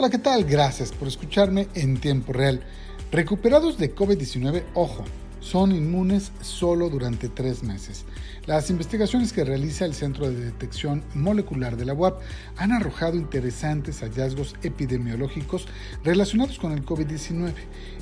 Hola, ¿qué tal? Gracias por escucharme en tiempo real. Recuperados de COVID-19, ojo, son inmunes solo durante tres meses. Las investigaciones que realiza el Centro de Detección Molecular de la UAP han arrojado interesantes hallazgos epidemiológicos relacionados con el COVID-19.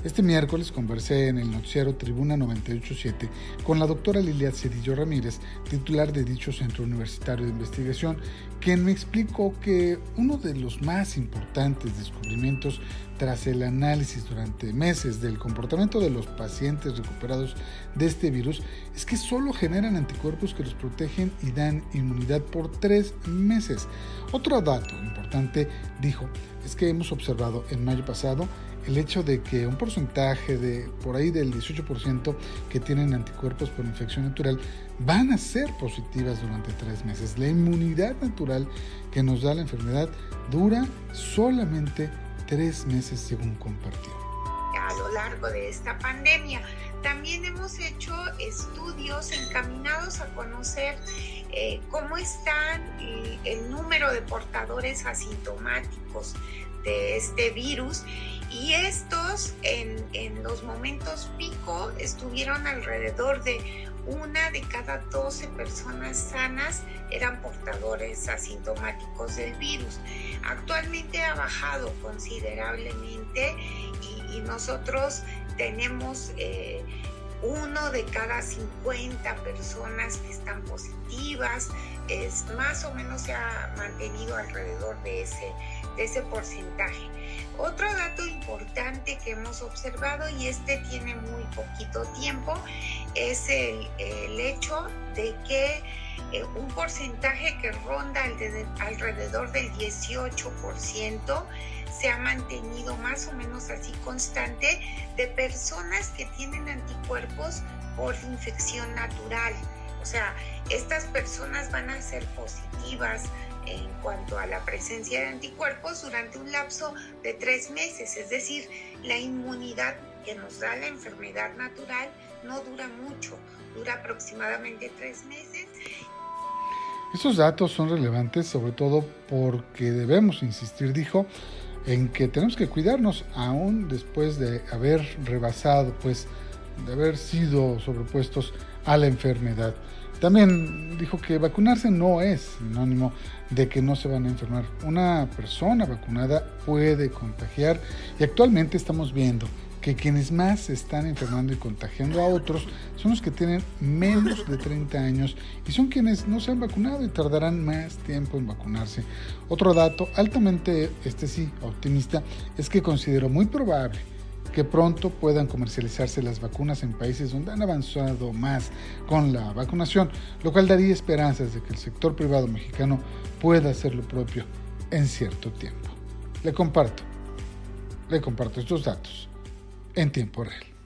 Este miércoles conversé en el noticiero Tribuna 987 con la doctora Lilia Cedillo Ramírez, titular de dicho Centro Universitario de Investigación, quien me explicó que uno de los más importantes descubrimientos tras el análisis durante meses del comportamiento de los pacientes recuperados de este virus es que solo generan anticuerpos que los protegen y dan inmunidad por tres meses. Otro dato importante, dijo, es que hemos observado en mayo pasado el hecho de que un porcentaje de por ahí del 18% que tienen anticuerpos por infección natural van a ser positivas durante tres meses. La inmunidad natural que nos da la enfermedad dura solamente tres meses según compartió. Lo largo de esta pandemia. También hemos hecho estudios encaminados a conocer eh, cómo están eh, el número de portadores asintomáticos de este virus. Y estos en, en los momentos pico estuvieron alrededor de una de cada 12 personas sanas eran portadores asintomáticos del virus. Actualmente ha bajado considerablemente y, nosotros tenemos eh, uno de cada 50 personas que están positivas, es, más o menos se ha mantenido alrededor de ese, de ese porcentaje. Otro dato importante que hemos observado, y este tiene muy poquito tiempo, es el, hecho de que eh, un porcentaje que ronda alrededor del 18% se ha mantenido más o menos así constante de personas que tienen anticuerpos por infección natural. O sea, estas personas van a ser positivas en cuanto a la presencia de anticuerpos durante un lapso de tres meses, es decir, la inmunidad que nos da la enfermedad natural no dura mucho, dura aproximadamente tres meses. Estos datos son relevantes sobre todo porque debemos insistir, dijo, en que tenemos que cuidarnos aún después de haber rebasado, pues, de haber sido sobrepuestos a la enfermedad. También dijo que vacunarse no es sinónimo de que no se van a enfermar. Una persona vacunada puede contagiar y actualmente estamos viendo que quienes más se están enfermando y contagiando a otros son los que tienen menos de 30 años y son quienes no se han vacunado y tardarán más tiempo en vacunarse. Otro dato altamente, este sí, optimista, es que considero muy probable que pronto puedan comercializarse las vacunas en países donde han avanzado más con la vacunación, lo cual daría esperanzas de que el sector privado mexicano pueda hacer lo propio en cierto tiempo. Le comparto, le comparto estos datos en tiempo real.